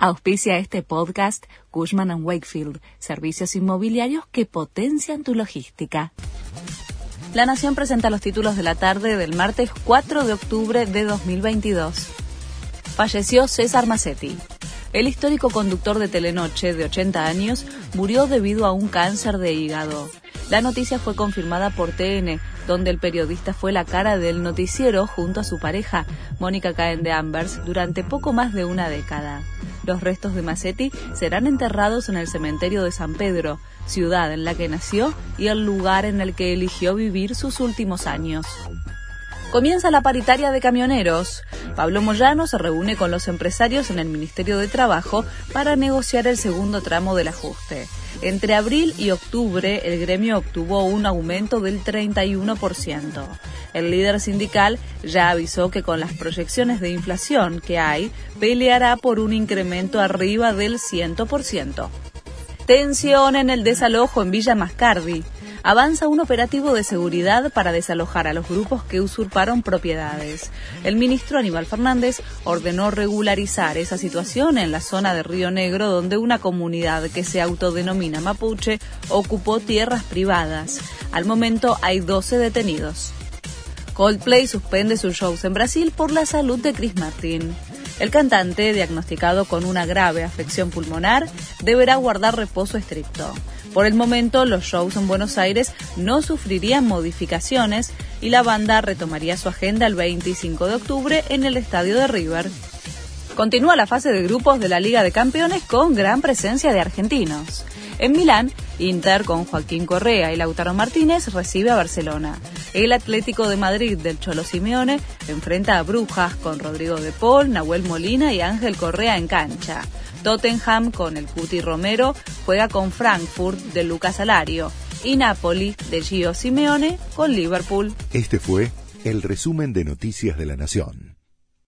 Auspicia este podcast Cushman ⁇ Wakefield, servicios inmobiliarios que potencian tu logística. La Nación presenta los títulos de la tarde del martes 4 de octubre de 2022. Falleció César Massetti. El histórico conductor de Telenoche, de 80 años, murió debido a un cáncer de hígado. La noticia fue confirmada por TN, donde el periodista fue la cara del noticiero junto a su pareja, Mónica Caen de Ambers, durante poco más de una década. Los restos de Massetti serán enterrados en el cementerio de San Pedro, ciudad en la que nació y el lugar en el que eligió vivir sus últimos años. Comienza la paritaria de camioneros. Pablo Moyano se reúne con los empresarios en el Ministerio de Trabajo para negociar el segundo tramo del ajuste. Entre abril y octubre, el gremio obtuvo un aumento del 31%. El líder sindical ya avisó que con las proyecciones de inflación que hay, peleará por un incremento arriba del 100%. Tensión en el desalojo en Villa Mascardi avanza un operativo de seguridad para desalojar a los grupos que usurparon propiedades. El ministro Aníbal Fernández ordenó regularizar esa situación en la zona de Río Negro, donde una comunidad que se autodenomina mapuche ocupó tierras privadas. Al momento hay 12 detenidos. Coldplay suspende sus shows en Brasil por la salud de Chris Martin. El cantante, diagnosticado con una grave afección pulmonar, deberá guardar reposo estricto. Por el momento, los shows en Buenos Aires no sufrirían modificaciones y la banda retomaría su agenda el 25 de octubre en el estadio de River. Continúa la fase de grupos de la Liga de Campeones con gran presencia de argentinos. En Milán, Inter con Joaquín Correa y Lautaro Martínez recibe a Barcelona. El Atlético de Madrid del Cholo Simeone enfrenta a Brujas con Rodrigo de Paul, Nahuel Molina y Ángel Correa en cancha. Tottenham con el Cuti Romero juega con Frankfurt de Lucas Alario y Napoli de Gio Simeone con Liverpool. Este fue el resumen de Noticias de la Nación.